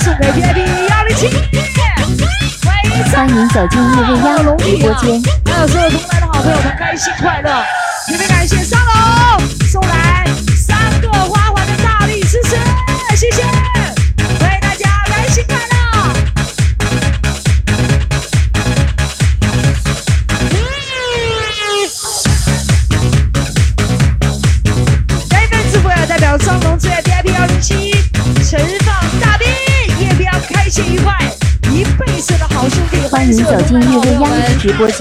送给 VIP 欢迎走进夜未央直播间，还有所有同来的好朋友们开心快乐！特别感谢三楼送来三个花。欢就能到对面的直播间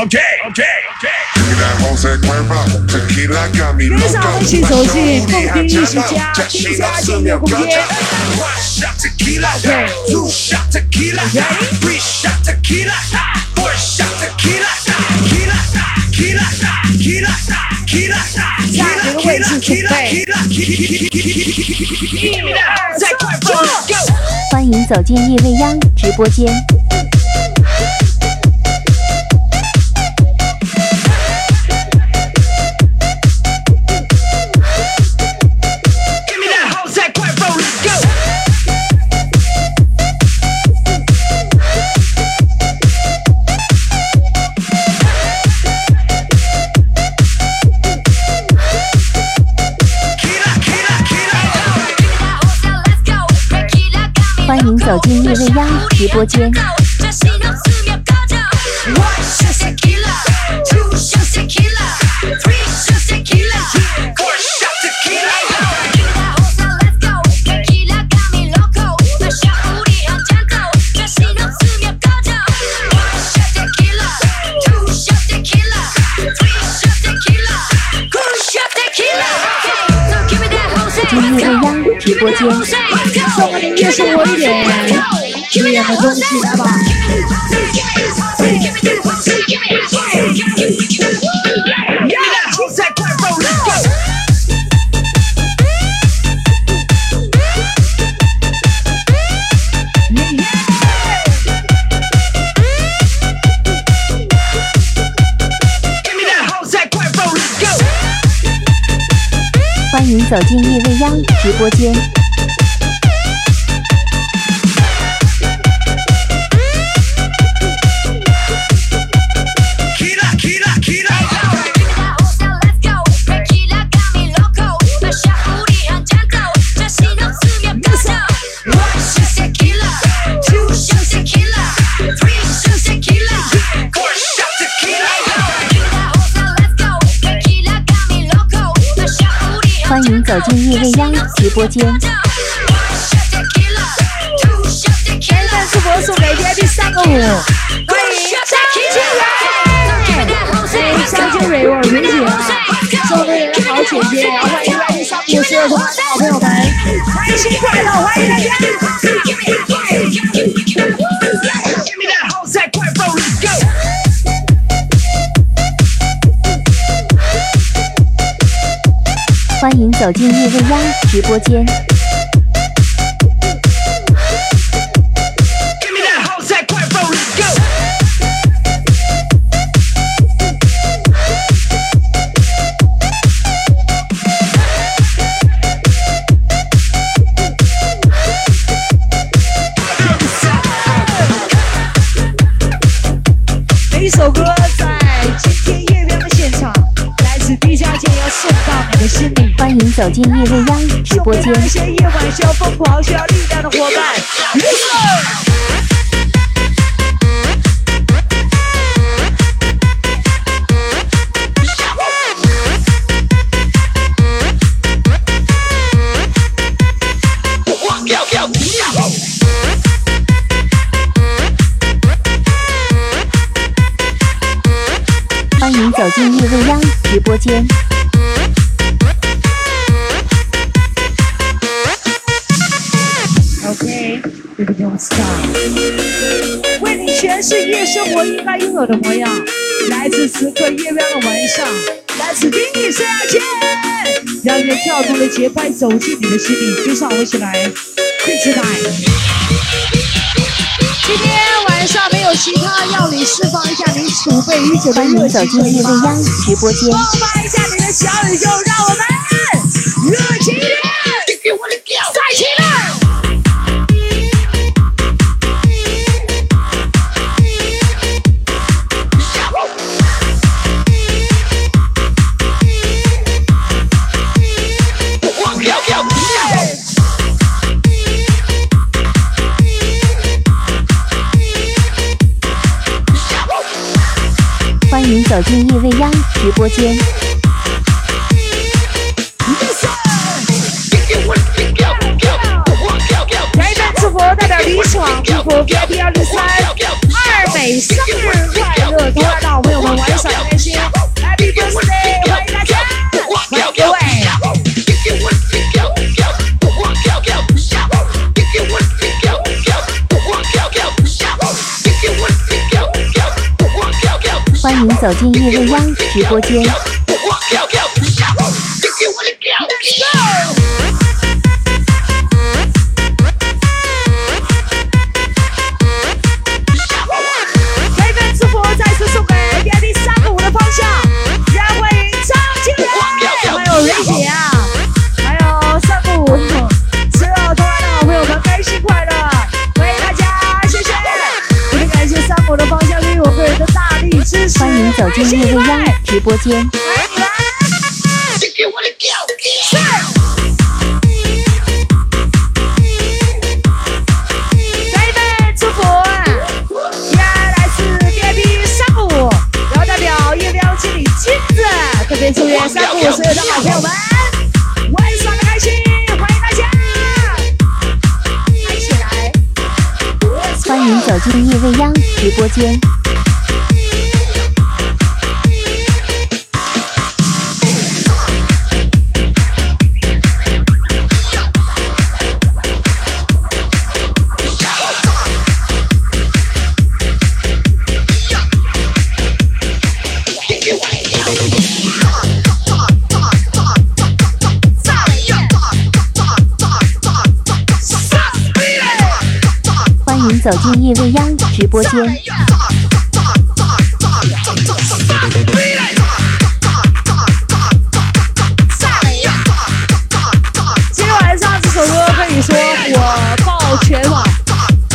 ok ok ok k 一辆红色 k u r 的小猪佩一个大大的惊喜来个大大欢迎走进夜未央直播间。走进叶未央直播间。直播间，送我也送我一点，不一样的东西来吧。走进夜未央直播间。走进叶未央直播间，缘分是魔术，每天第三个舞。欢迎张静远，欢迎张蕊，我理解，所有好姐姐，欢迎到沙漠村的好朋友们，开心快乐，欢迎大家。欢迎走进夜未央直播间。欢迎走进夜未央直播间。欢迎走进夜未央直播间。y o n s t 为你诠释夜生活应该拥有的模样。来自此刻夜未的晚上，来自音乐世界。让这跳动的节拍走进你的心里。就赏我起来，快起来！今天晚上没有其他，要你释放一下你储备已久的热情的直播间，放发一下你的小宇宙，让我们热情。走进夜未央直播间，来一份祝福，带点喜爽，祝福 VIP 幺零三二美生日快乐！请走进夜未央直播间。进入未央的直播间。来呀，来自要代表特别祝愿所有的好朋友们，玩的开心，欢迎大家，嗨起来！欢迎走进叶未央直播间。走进夜未央直播间，今天晚上这首歌可以说火爆全网，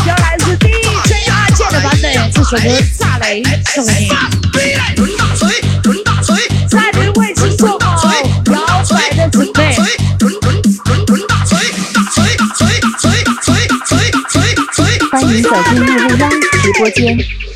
原来是 DJ 阿键的版本，这首歌炸雷送给你。走进穆未央直播间。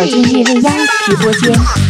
走进日未央直播间。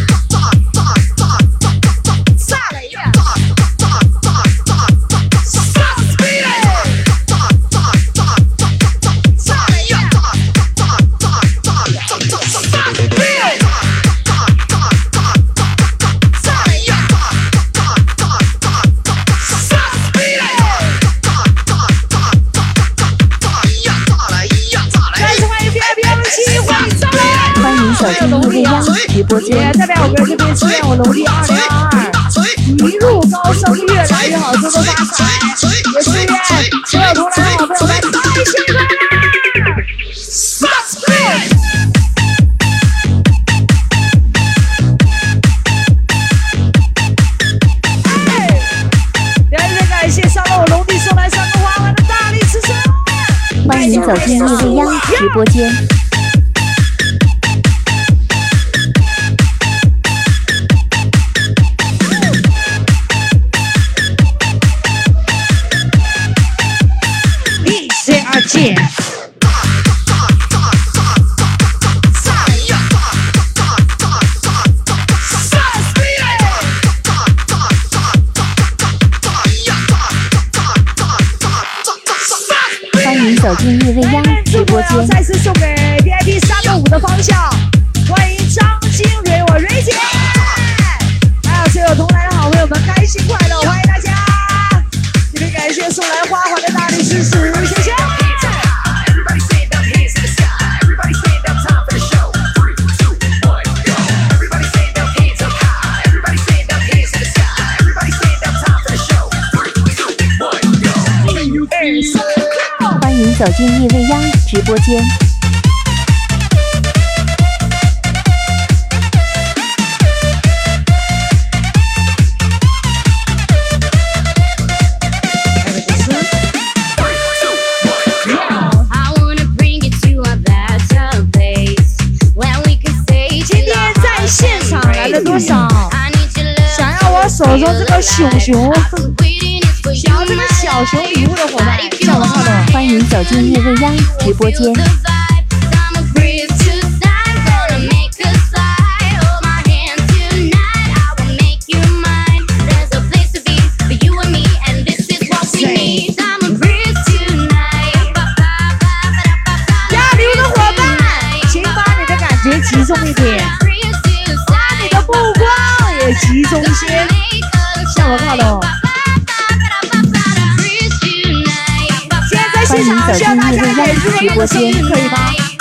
姐，下面我们这边是现我农历二。走进夜未央直播间。今天在线上来了多少？想让我手中这个熊熊，想这个小熊礼物的伙伴。欢迎走进夜未央直播间。进入任家的直播间，可以吗？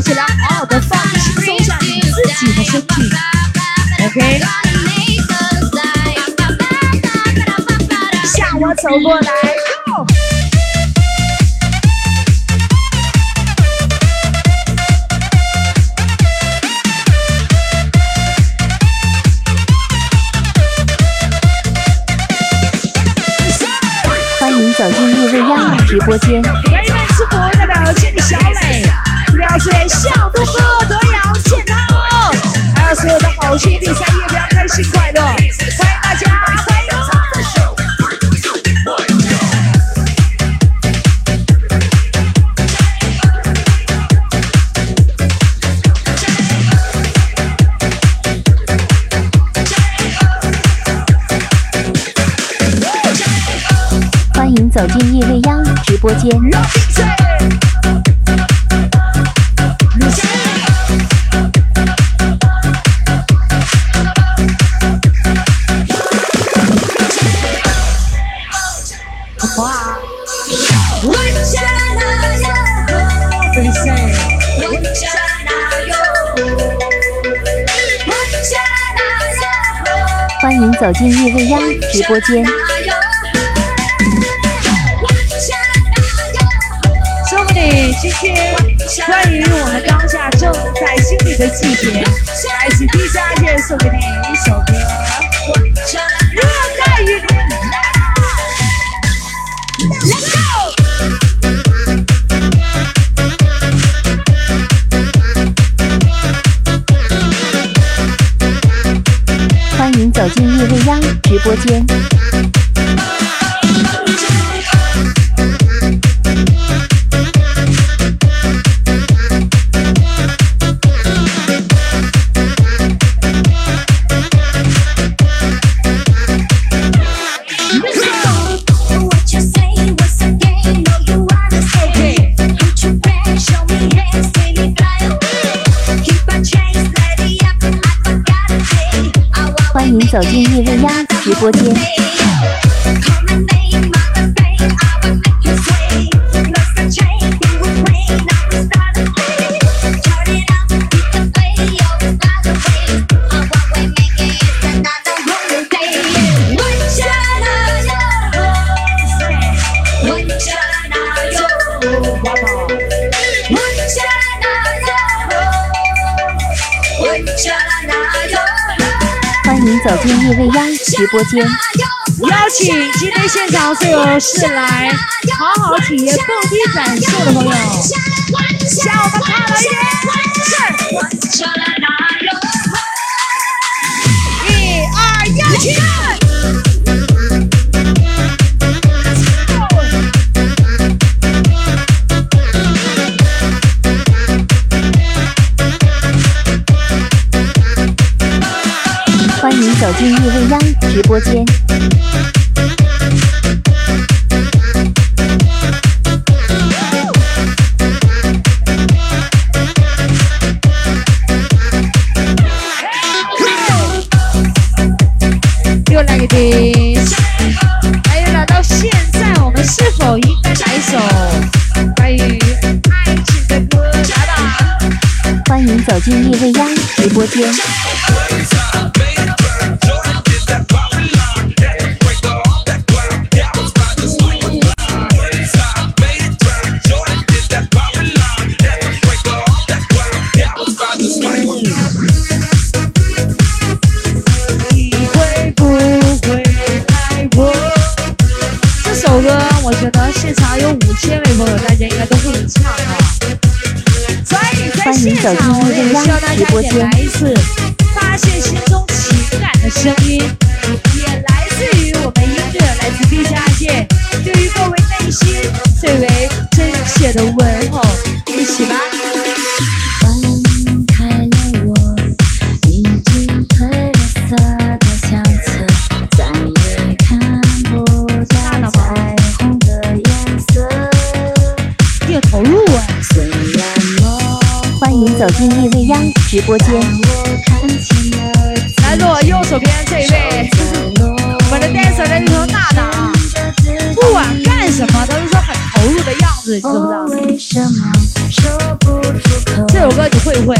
起来，好好的放松一下你自己的身体，OK？向我走过来，欢迎走进绿薇亚梦直播间。向东哥、德阳、建康，还有所有的好兄弟，开心快乐，欢迎大家，欢迎走进夜未央直播间。欢迎走进夜未央直播间。说不今天，欢迎我们当下正在经历的季节，来自 DJ 家送给您一首歌。欢迎走进。直播间。播间邀请今天现场所有是来好好体验蹦迪感受的朋友，向我们看了一点，一二一，来。直播间，又来一个！还有呢，到现在我们是否应该来一首关于爱情的歌？来吧，欢迎走进叶未央直播间。Gracias. 直播间，来坐我右手边这一位，我的 dancers 的娜娜啊，不管干什么，她都是很投入的样子，你知不知道？这首歌你会不会？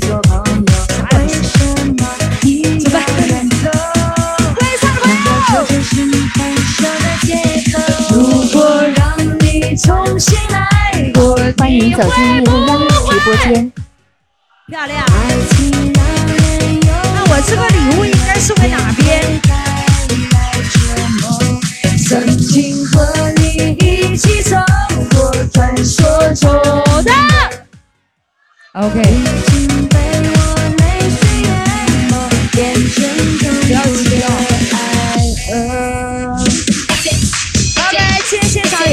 走吧。欢迎唱的朋友。欢迎走进夜幕央。漂亮，那我这个礼物应该送给哪边？OK。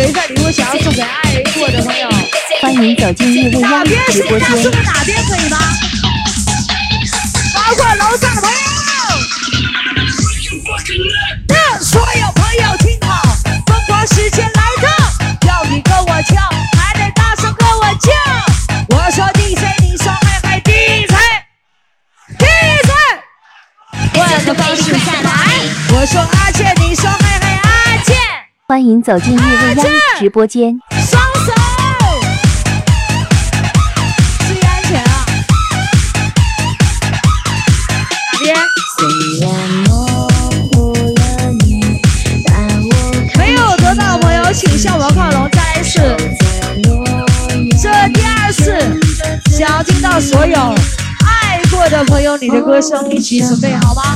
谁在离想要送给爱人或者朋友。欢迎走进叶未央直播间。哪边是哪边，可以吗？包括楼上的朋友。让所有朋友听好，疯狂时间来到，要你跟我跳，还得大声跟我叫。我说 DJ，你说嗨嗨 DJ？DJ？换个方式再来。我说阿健你。欢迎走进月未央直播间。注意安全啊！别。没有得到朋友，请向我靠拢，再一次。这第二次，想要听到所有爱过的朋友你的歌声，一起准备好吗？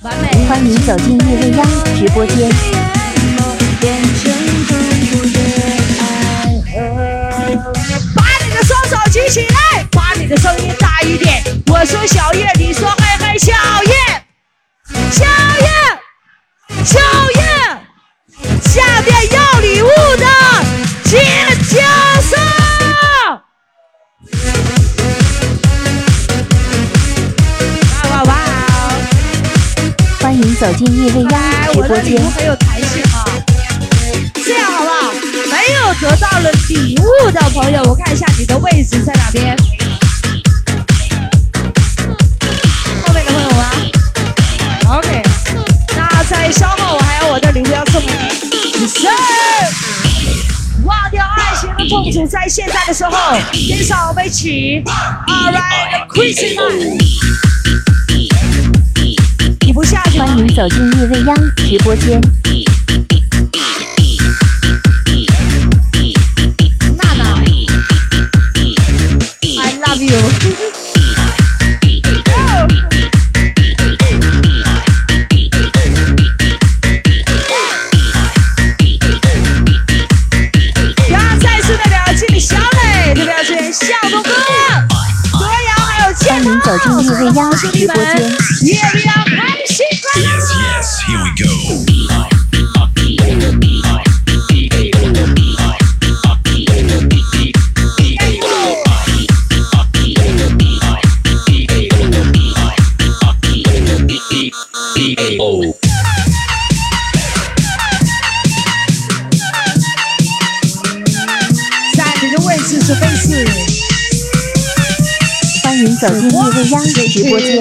欢迎走进叶未央直播间。把你的双手举起来，把你的声音大一点。我说小叶，你说嘿嘿，小叶，小叶，小叶，下面要礼物的，接交。走进叶未央直播间，我的礼物很有弹性啊，这样好不好？没有得到了礼物的朋友，我看一下你的位置在哪边，后面的朋友吗？OK，那在稍后我还有我的礼物要送。三。忘掉爱情的痛苦，在现在的时候，天少一起，Alright，开心来。欢迎走进叶未央直播间。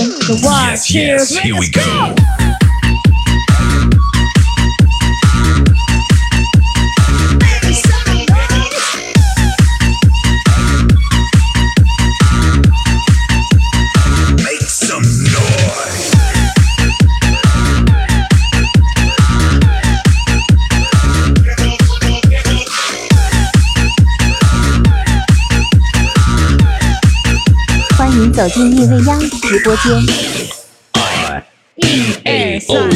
The one, Yes, two, yes, three, here we let's go. go. ，Make some noise. 欢迎走进叶未央 直播间，一、二、三，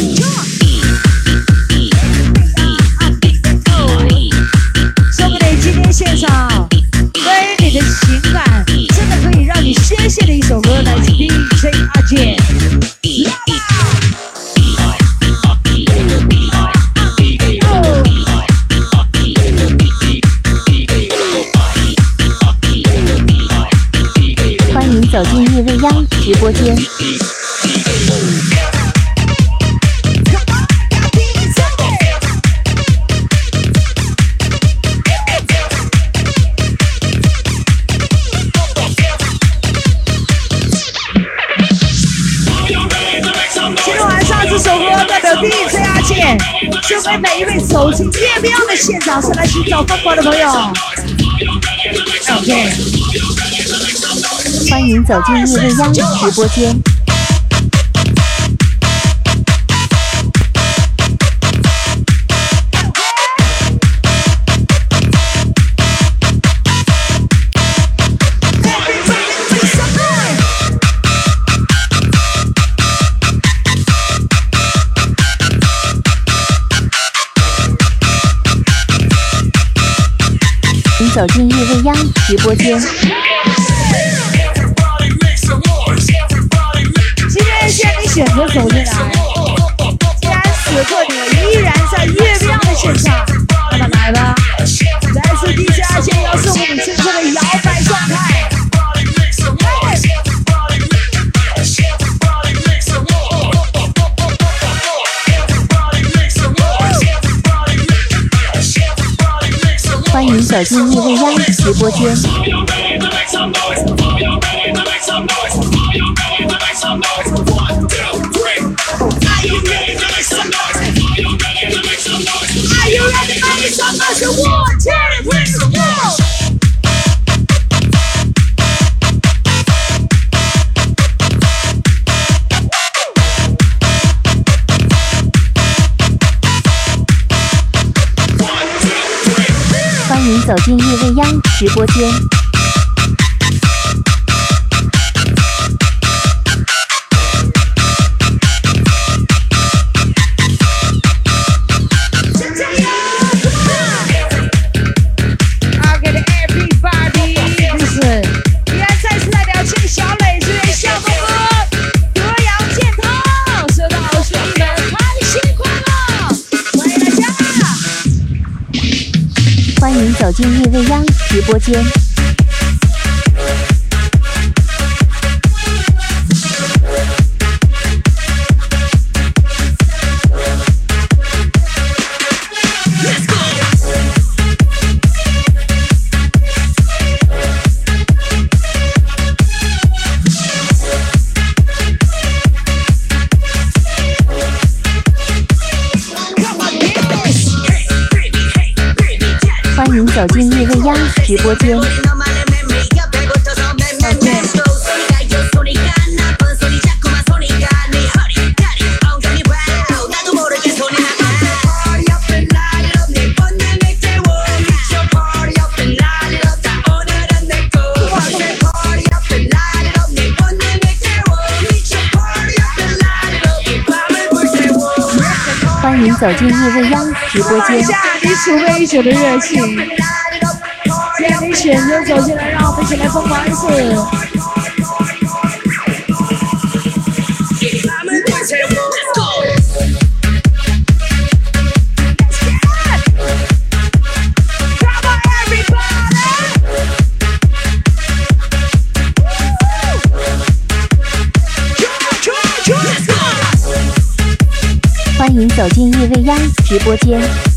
兄弟今天线上，为你的情感真的可以让你宣泄的一首歌，来自 DJ 阿健。直播间。今天晚上这首歌代表第一 j r j 送给每一位走进月亮的现场，上来寻找发光的朋友。OK。欢迎走进日未央直播间。欢走进日未央直播间。选择走进来，然此刻你依然在月亮的线上。来吧，来自地下线要送自舞池中的摇摆状态。欢迎走进逆味压直播间。欢迎走进夜未央直播间。请走进夜未央直播间。直播间，欢迎走进叶未央直播间。今天没走进来，让我们一起来疯狂一次！欢迎走进夜未央直播间。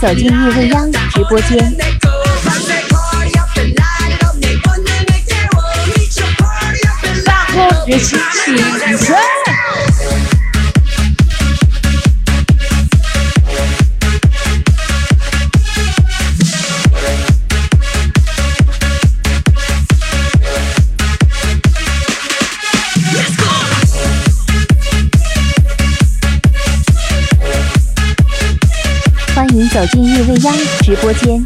走进易未央直播间，别生气。直播间。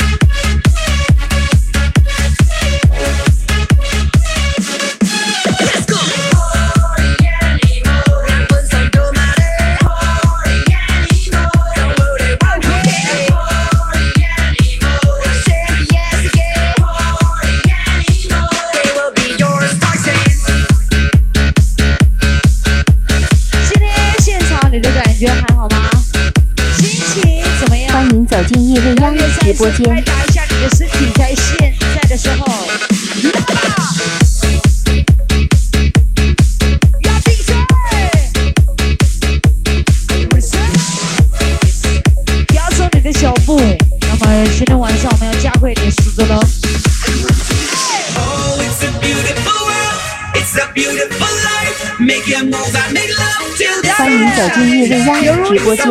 拍打一下你的身体，在在的时候，你的那么今天晚上我们要加快点速度喽！欢迎走进夜未央直播间。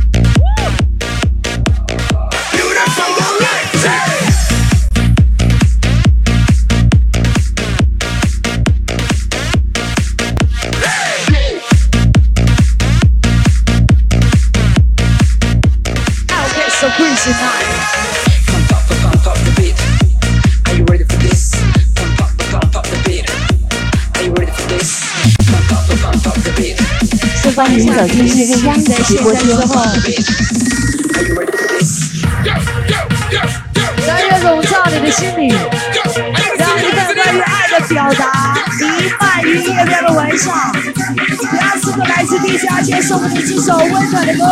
欢迎走进这个央的直播间后。的心里，让一份关于爱的表达弥漫于夜间的晚上。让我们来自地下，先送你们首温暖的歌。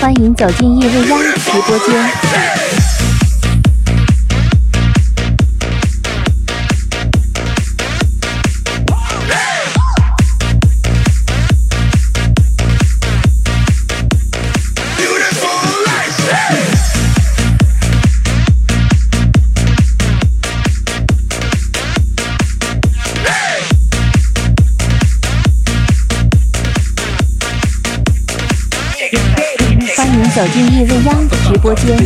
欢迎走进叶未央直播间。走进叶未央的直播间。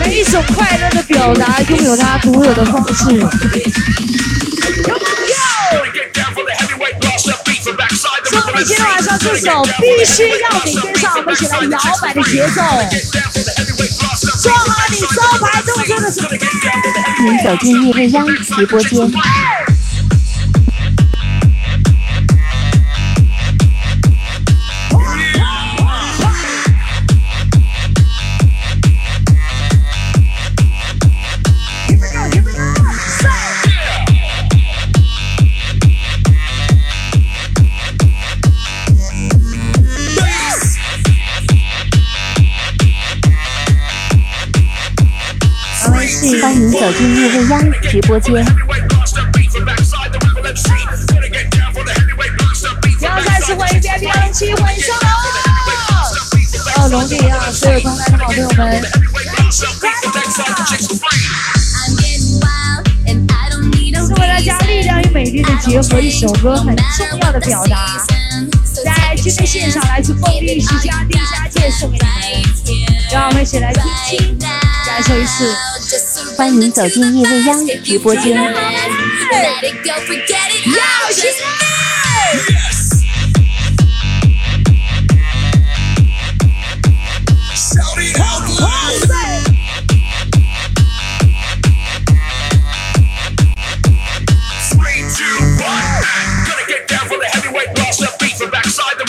每一种快乐的表达，拥有它独有的方式。说好今天晚上这首，必须要你跟上我们一起来摇摆的节奏。说好你牌动作的时候，你走进叶未央直播间。欢迎走进叶未央直播间。然再次欢迎叶未央七欢迎收龙弟。哦，龙弟啊，所有同台的好朋友们。是为大家力量与美丽的结合，一首歌很重要的表达。在今天现上来自凤丽世家李家健送给你们，让我们一起来听。欢迎走进夜未央直播间。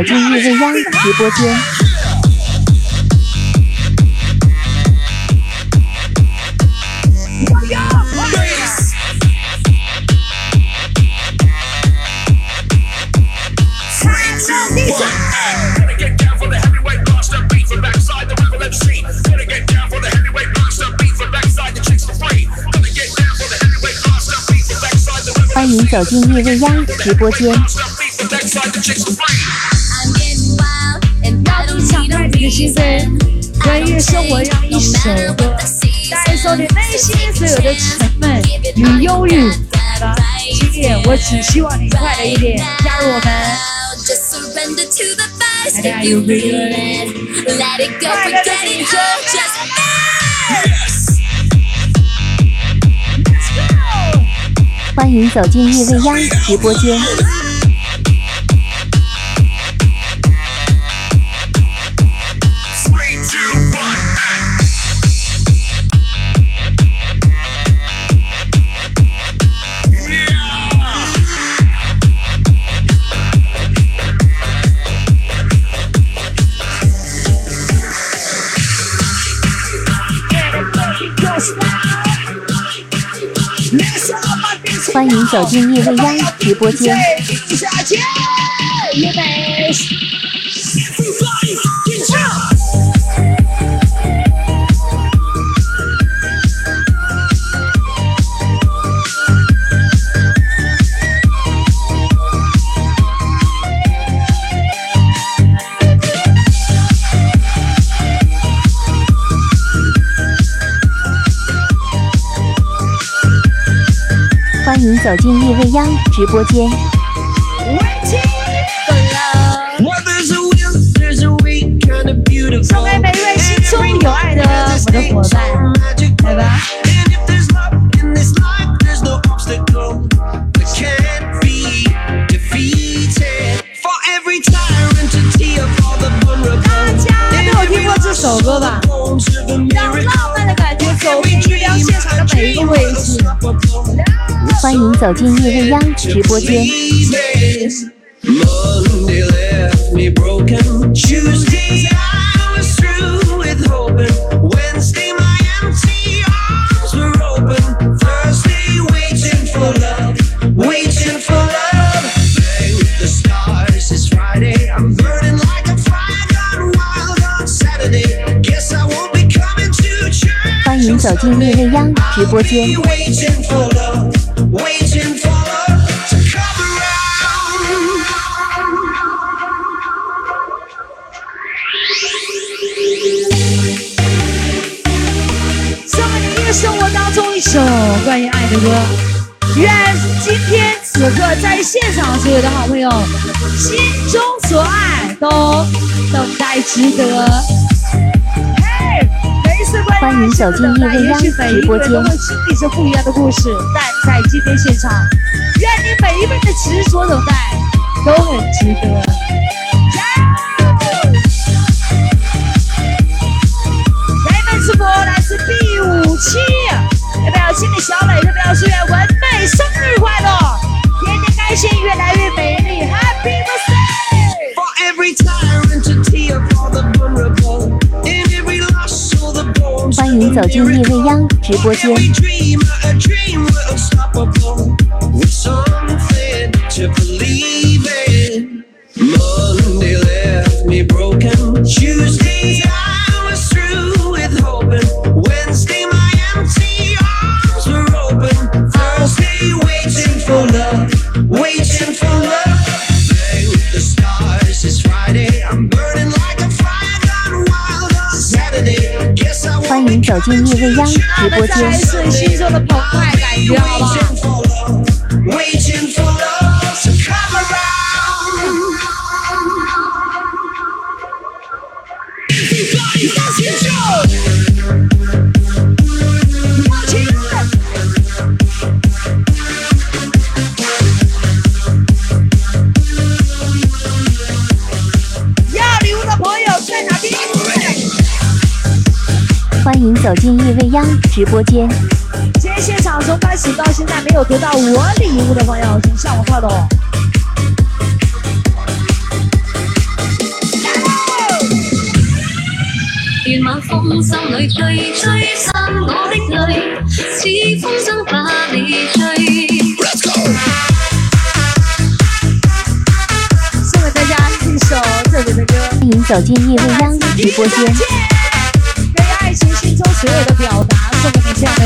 走进日未央直播间。欢迎走进夜未央直播间。李心声，关于生活用一首歌，带走你内心所有的沉闷与忧郁。今天我只希望你快乐一点，加入我们，欢迎走进叶未央的直播间。欢迎走进叶未央直播间。走进夜未央直播间，每一位心中有爱的我的伙伴，拜拜。大家，有没有听过这首歌吧？让浪漫的感觉走进叶未现场的每一个位置。欢迎走进夜未央直播间。欢迎走进夜未央直播间。哥哥，愿今天此刻在现场所有的好朋友，心中所爱都等待值得。欢迎走进易未央直播间，欢迎各位粉不一样的故事。但在今天现场，愿你每一份的执着等待都很值得。下一位是波来自 B 五七。小美，特别祝愿文美生日快乐，天天开心，越来越美丽，Happy Birthday！欢迎走进叶未央直播间。您走进夜未央直播间，还是很轻的澎湃感觉，好不好？走进夜未央直播间。今天现场从开始到现在没有得到我礼物的朋友，请向我靠拢。欢迎走进夜未央直播间。所有的表达，怎么没他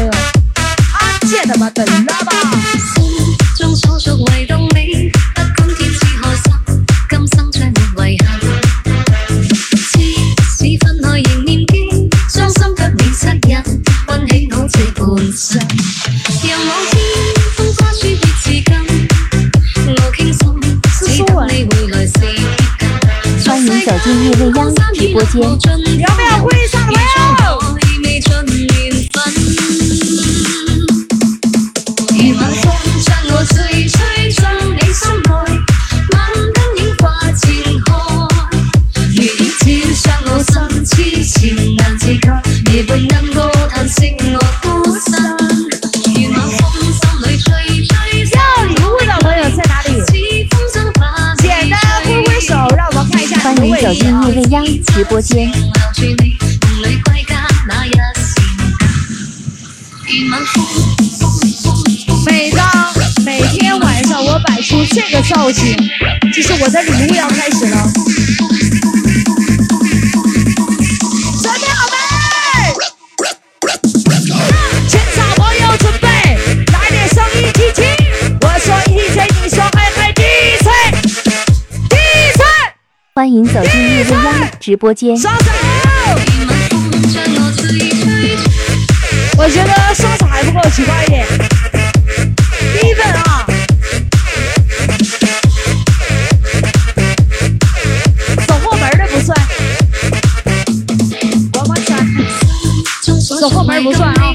欢迎走进夜未央直播间。有没有会上来？走进叶未央直播间。每当每天晚上，我摆出这个造型，就是我的礼物要开始了。欢迎走进叶未央直播间。刷我觉得刷洒还不够奇怪一点。e v e 啊，走后门的不算，走后门不算啊。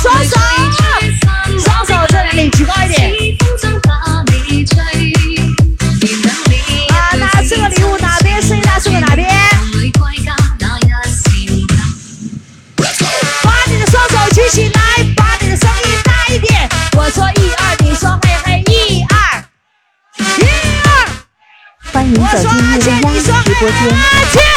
双手，双手这里举高一点。啊，哪四个礼物哪边声音大？四哪边？把你的双手举起来，把你的声音大一点。我说一二，你说嘿嘿，一二，一二。欢迎走进叶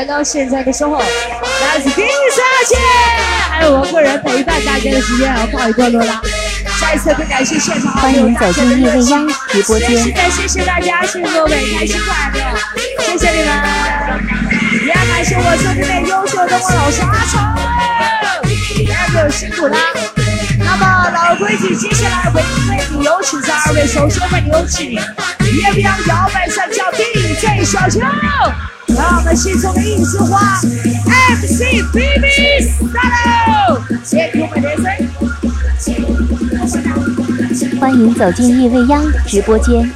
来到现在的时候，来自冰沙姐，还有我个人陪伴大家的时间，我抱一个落啦。再次次感谢现场的朋友们，再次感谢谢大家，谢谢各位开心快乐，谢谢你们。也感谢我兄弟们优秀，的我老师阿超，哎，辛苦了。那么老规矩，接下来唯一最的有请这二位首先为你有请，夜未央摇摆上脚 DJ 小秋。让我们心中的一束花，MC BB s t 欢迎走进叶未央直播间。